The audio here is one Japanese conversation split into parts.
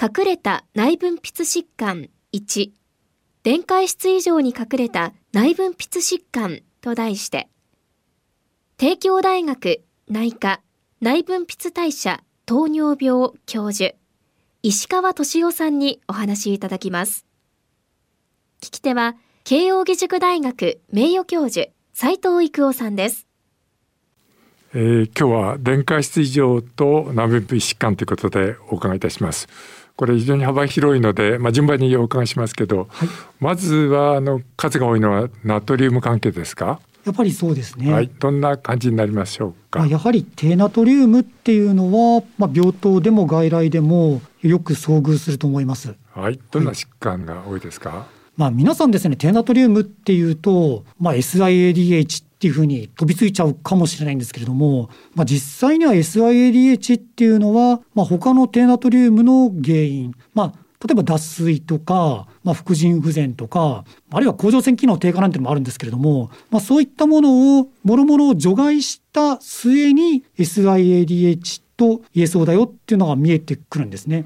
隠れた内分泌疾患1電解質異常に隠れた内分泌疾患と題して。帝京大学内科内分泌代謝糖尿病教授。石川敏夫さんにお話しいただきます。聞き手は慶應義塾大学名誉教授斉藤育夫さんです。えー、今日は電解質異常と内分泌疾患ということでお伺いいたします。これ非常に幅広いので、まあ、順番にお伺いしますけど、はい、まずはあの数が多いのはナトリウム関係ですか？やっぱりそうですね。はい、どんな感じになりましょうか？やはり低ナトリウムっていうのは、まあ、病棟でも外来でもよく遭遇すると思います。はい、どんな疾患が多いですか？はい、まあ、皆さんですね、低ナトリウムっていうと、まあ、SIADH っていうふうに飛びついちゃうかもしれないんですけれども、まあ、実際には SIADH っていうのは、まあ、他の低ナトリウムの原因、まあ、例えば脱水とか、まあ、副腎不全とか、あるいは甲状腺機能低下なんていうのもあるんですけれども、まあ、そういったものを、もろもろを除外した末に SIADH と言えそうだよっていうのが見えてくるんですね。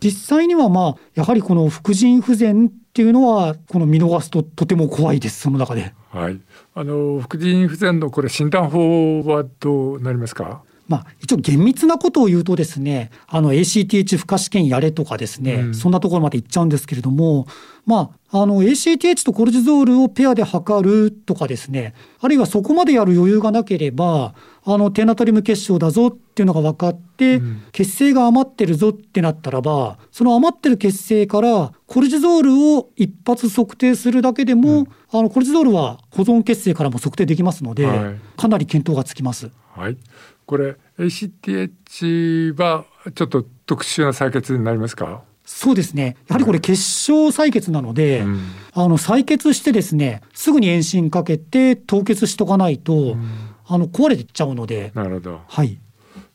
実際にはまあやはりこの副腎不全っていうのはこの見逃すととても怖いですその中で。はい。あの副腎不全のこれ診断法はどうなりますか？まあ、一応厳密なことを言うとですね、あの ACTH 負荷試験やれとかですね、うん、そんなところまで行っちゃうんですけれども、まあ、あの ACTH とコルチゾールをペアで測るとかですね、あるいはそこまでやる余裕がなければ、あの低ナトリウム結晶だぞっていうのが分かって、うん、血清が余ってるぞってなったらば、その余ってる血清からコルチゾールを一発測定するだけでも、うん、あのコルチゾールは保存血清からも測定できますので、はい、かなり見当がつきます。はいこれ ACTH はちょっと特殊な採血になりますか？そうですね。やはりこれ結晶採血なので、うん、あの採血してですね、すぐに遠心かけて凍結しとかないと、うん、あの壊れていっちゃうので。なるほど。はい。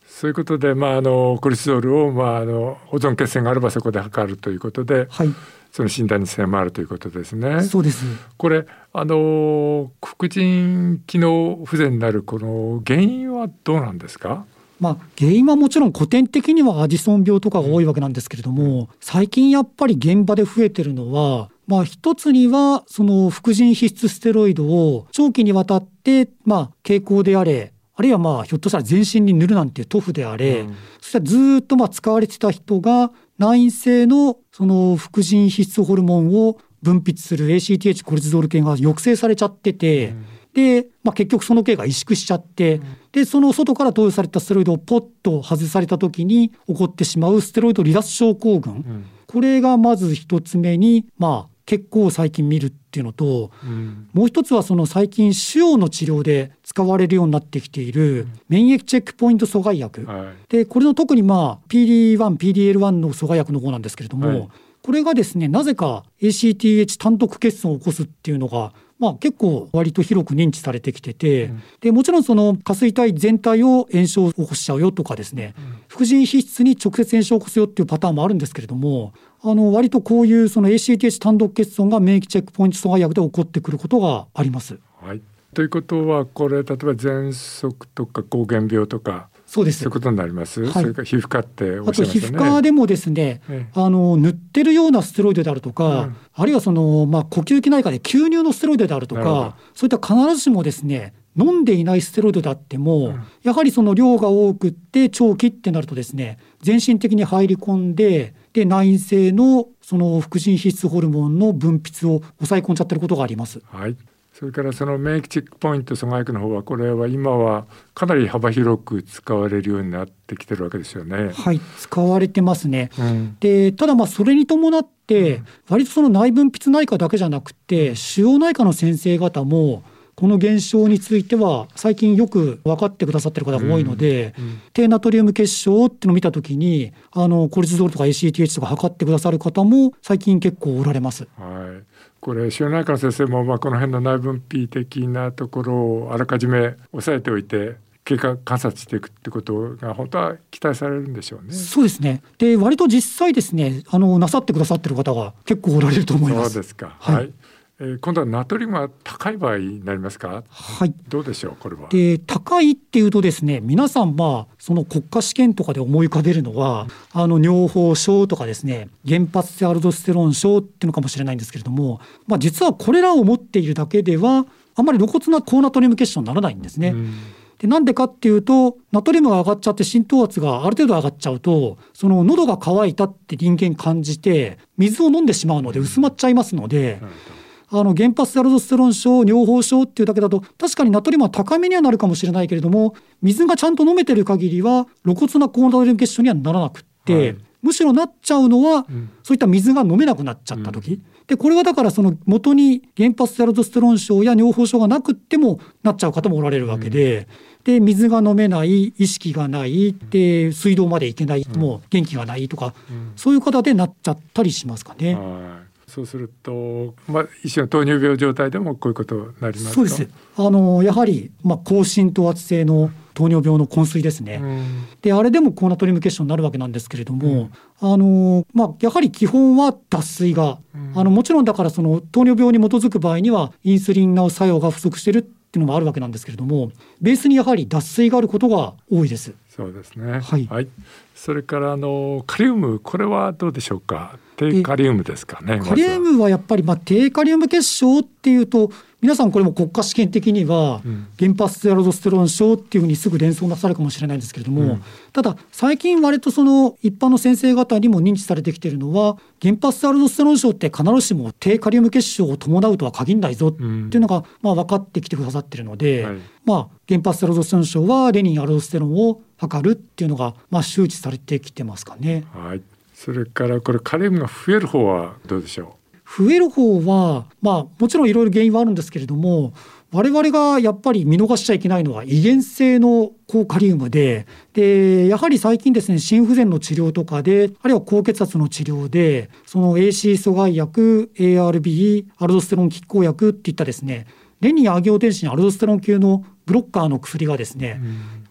そういうことで、まあ、あのコルチゾールを、まあ、あの保存血栓があればそこで測るということで、はい、その診断に迫るということですね。そうです。これあの副腎機能不全になるこの原因はどうなんですか？まあ、原因はもちろん古典的にはアジソン病とかが多いわけなんですけれども、最近やっぱり現場で増えてるのは、まあ、一つにはその副腎皮質ステロイドを長期にわたって、まあ、経口であれあるいはまあひょっとしたら全身に塗るなんていう塗布であれ、うん、そしてずっとまあ使われてた人が内因性のその副腎皮質ホルモンを分泌する ACTH コルチゾール系が抑制されちゃってて、うん、で、まあ、結局その系が萎縮しちゃって、うん、でその外から投与されたステロイドをポッと外された時に起こってしまうステロイド離脱症候群、うん、これがまず一つ目にまあ結構最近見るっていうのと、うん、もう一つはその最近腫瘍の治療で使われるようになってきている免疫チェックポイント阻害薬、はい、でこれの特にまあ PD1、PDL1 の阻害薬の方なんですけれども、はい、これがですねなぜか ACTH 単独欠損を起こすっていうのがまあ、結構割と広く認知されてきてて、うん、でもちろんその下垂体全体を炎症を起こしちゃうよとかですね、うん、副腎皮質に直接炎症を起こすよっていうパターンもあるんですけれどもあの割とこういうその ACTH 単独欠損が免疫チェックポイント阻害薬で起こってくることがあります。はい、ということはこれ例えば喘息とか膠原病とかそうです。そういうことになります？はい、それから皮膚科っておっしゃいまね。あと皮膚科でもですね、ええ、あの塗ってるようなステロイドであるとか、うん、あるいはそのまあ呼吸器内科で吸入のステロイドであるとか、そういった必ずしもですね。飲んでいないステロイドであっても、うん、やはりその量が多くって長期ってなるとですね全身的に入り込んでで内因性のその副腎皮質ホルモンの分泌を抑え込んじゃってることがあります。はいそれからその免疫チェックポイント阻害薬の方はこれは今はかなり幅広く使われるようになってきてるわけですよね。はい使われてますね。うん、でただまあそれに伴って割とその内分泌内科だけじゃなくて腫瘍内科の先生方もこの現象については最近よく分かってくださってる方が多いので、うんうん、低ナトリウム結晶っていうのを見た時にあのコルチゾールとか ACTH とか測ってくださる方も最近結構おられます。はいこれ腫瘍内科の先生もまあこの辺の内分泌的なところをあらかじめ押さえておいて経過観察していくってことが本当は期待されるんでしょうね。そうですね。で割と実際ですねあのなさってくださってる方が結構おられると思います。そうですか。はい、はいえー、今度はナトリウムが高い場合になりますか？はい。どうでしょうこれは？で高いっていうとですね皆さんまあその国家試験とかで思い浮かべるのは、うん、あの尿胞症とかですね原発性アルドステロン症っていうのかもしれないんですけれども、まあ実はこれらを持っているだけではあまり露骨な高ナトリウム結晶にならないんですね。うんでなんでかっていうとナトリウムが上がっちゃって浸透圧がある程度上がっちゃうとその喉が渇いたって人間感じて水を飲んでしまうので薄まっちゃいますので。あの原発アルドステロン症尿胞症っていうだけだと確かにナトリウムは高めにはなるかもしれないけれども水がちゃんと飲めてる限りは露骨な高ナトリウム結晶にはならなくって、はい、むしろなっちゃうのは、うん、そういった水が飲めなくなっちゃった時、うん、でこれはだからその元に原発性アルドステロン症や尿胞症がなくってもなっちゃう方もおられるわけで。うん。で水が飲めない意識がないで水道まで行けない、もう元気がないとか、そういう方でなっちゃったりしますかね。そうすると、まあ、一種の糖尿病状態でもこういうことになりますそうです。あのやはり、まあ、高浸透圧性の糖尿病の昏睡ですね、うん、であれでも高ナトリウム結晶になるわけなんですけれども、うん、あのまあ、やはり基本は脱水が、うん、あのもちろんだからその糖尿病に基づく場合にはインスリンの作用が不足してるっていうのもあるわけなんですけれどもベースにやはり脱水があることが多いです。そうですね。はい。はい、それからあのカリウムこれはどうでしょうか？低カリウムですかね。カリウムはやっぱりまあ低カリウム結晶っていうと皆さんこれも国家試験的には原発性アルドステロン症っていうふうにすぐ連想なさるかもしれないんですけれども、うん、ただ最近割とその一般の先生方にも認知されてきているのは原発性アルドステロン症って必ずしも低カリウム結晶を伴うとは限らないぞっていうのがまあ分かってきてくださってるので、はい、まあ原発性アルドステロン症はレニンアルドステロンを測るっていうのがまあ周知されてきてますかね。はい。それからこれカリウムが増える方はどうでしょう？増える方は、まあ、もちろんいろいろ原因はあるんですけれども我々がやっぱり見逃しちゃいけないのは遺伝性の高カリウムででやはり最近ですね心不全の治療とかであるいは高血圧の治療でその AC 阻害薬 ARB アルドステロン拮抗薬っていったですねレニンアギオデンシンアルドステロン級のブロッカーの薬がですね、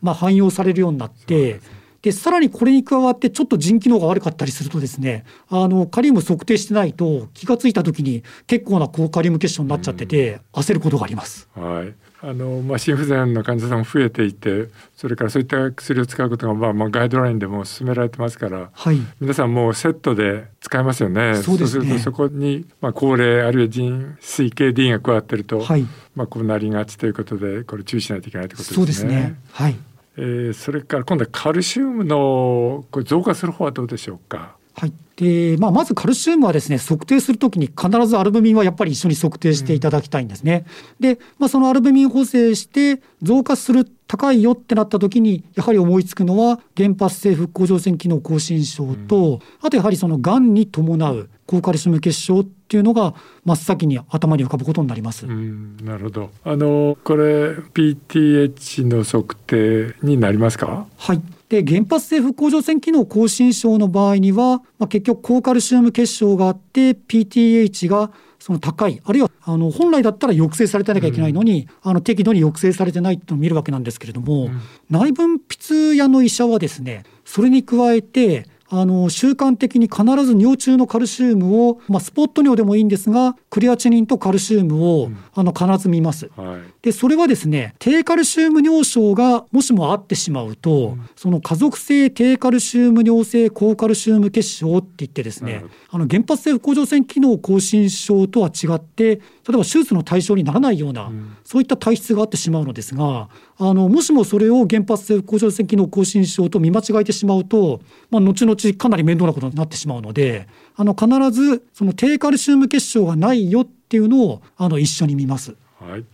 まあ、汎用されるようになって。でさらにこれに加わってちょっと腎機能が悪かったりするとですねあのカリウム測定してないと気が付いた時に結構な高カリウム結晶になっちゃってて、焦ることがあります。はい。あのまあ、心不全の患者さんも増えていてそれからそういった薬を使うことが、まあ、まあガイドラインでも勧められてますから、はい、皆さんもうセットで使えますよね。そうですね。るとそこに、まあ、高齢あるいは腎水系 D が加わってると、はい、まあ、こうなりがちということでこれ注意しないといけないということですね。そうですね。はいえー、それから今度はカルシウムのこれ増加する方はどうでしょうか？はいでまあ、まずカルシウムはですね測定するときに必ずアルブミンはやっぱり一緒に測定していただきたいんですね。うん、で、まあ、そのアルブミン補正して増加する高いよってなった時にやはり思いつくのは原発性復興乗船機能亢進症と、うん、あとやはりそのがんに伴う高カルシウム結晶っていうのが真っ先に頭に浮かぶことになります。なるほど。あのこれ PTH の測定になりますか？はい。で原発性復興乗船機能亢進症の場合には、まあ、結局高カルシウム結晶があって PTH がその高いあるいはあの本来だったら抑制されてなきゃいけないのに、うん、あの適度に抑制されてないっていうのを見るわけなんですけれども、うん、内分泌屋の医者はですねそれに加えてあの習慣的に必ず尿中のカルシウムを、まあ、スポット尿でもいいんですがクレアチニンとカルシウムを、うん、あの必ず見ます。はい、でそれはですね低カルシウム尿症がもしもあってしまうと、うん、その家族性低カルシウム尿性高カルシウム結晶って言ってですね、あの原発性不甲状腺機能亢進症とは違って例えば手術の対象にならないような、うん、そういった体質があってしまうのですがあのもしもそれを原発性不甲状腺機能亢進症と見間違えてしまうと、まあ、後々かなり面倒なことになってしまうのであの必ずその低カルシウム結晶がないよっていうのをあの一緒に見ます。はい、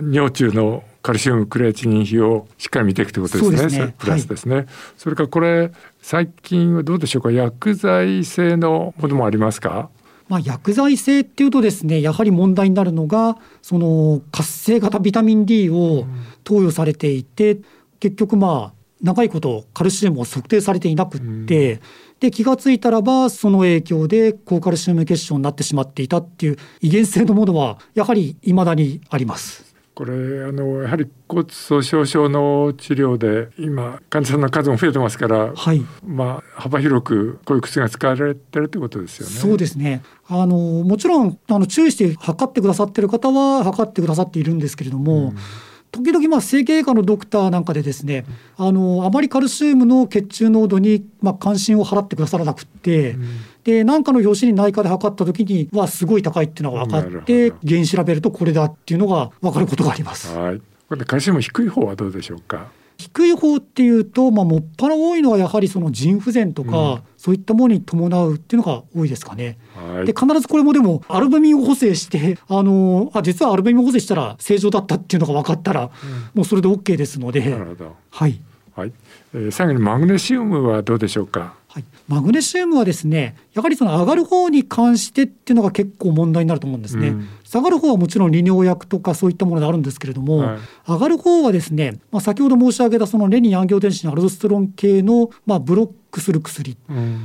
尿中のカルシウムクレアチニン比をしっかり見ていくということですね。すね。プラスですね、はい、それからこれ最近はどうでしょうか？薬剤性のものもありますか？まあ、薬剤性っていうとですねやはり問題になるのがその活性型ビタミン D を投与されていて、結局まあ長いことカルシウムを測定されていなくって、で気が付いたらばその影響で高カルシウム結晶になってしまっていたっていう遺伝性のものはやはり未だにあります。これあのやはり骨粗しょう症の治療で今患者さんの数も増えてますから、はい、まあ幅広くこういう薬が使われてるってことですよね。そうですね。あのもちろんあの注意して測ってくださってる方は測ってくださっているんですけれども。うん時々まあ整形外科のドクターなんかでですねあのあまりカルシウムの血中濃度にまあ関心を払ってくださらなくって、うん、で何かの表紙に内科で測った時にはすごい高いっていうのが分かって原因調べるとこれだっていうのが分かることがあります。はい、これカルシウム低い方はどうでしょうか？低い方っていうと、まあ、もっぱら多いのはやはりその腎不全とか、うん、そういったものに伴うっていうのが多いですかね。はい、で必ずこれもでもアルブミン補正してあのあ実はアルブミン補正したら正常だったっていうのが分かったら、うん、もうそれで OK ですので。はい、はいえー、最後にマグネシウムはどうでしょうか？はい、マグネシウムはですねやはりその上がる方に関してっていうのが結構問題になると思うんですね。うん、下がる方はもちろん利尿薬とかそういったものであるんですけれども、はい、上がる方はですね、まあ、先ほど申し上げたそのレニンアンギオテンシンアルドステロン系のまあブロックする薬。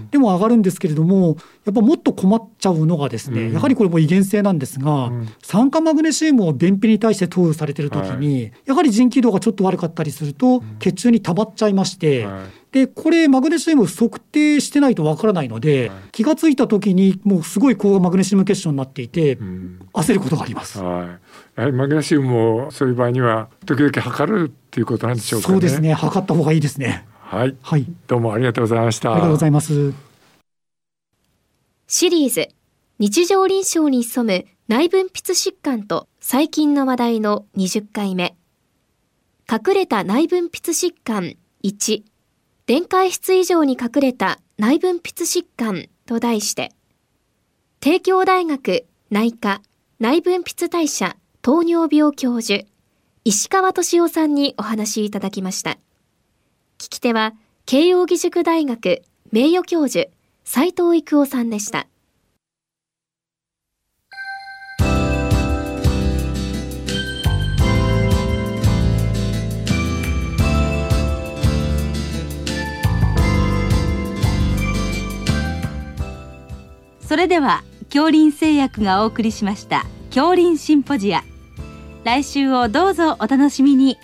でも上がるんですけれどもやっぱもっと困っちゃうのがですね、うん、やはりこれも遺伝性なんですが、うん、酸化マグネシウムを便秘に対して投与されてる時に、はい、やはり腎気道がちょっと悪かったりすると血中に溜まっちゃいまして、はい。でこれマグネシウム測定してないとわからないので、はい、気が付いた時にもうすごい高マグネシウム結晶になっていて、うん、焦ることがあります。はい、やはりマグネシウムをそういう場合には時々測るっていうことなんでしょうか、ね、そうですね。測った方がいいですね。はい、はい、どうもありがとうございました。ありがとうございます。シリーズ日常臨床に潜む内分泌疾患と最近の話題の20回目隠れた内分泌疾患1電解質以上に隠れた内分泌疾患と題して、帝京大学内科内分泌代謝糖尿病教授、石川敏夫さんにお話いただきました。聞き手は、慶應義塾大学名誉教授、斉藤育夫さんでした。それでは恐林製薬がお送りしました恐林シンポジア来週をどうぞお楽しみに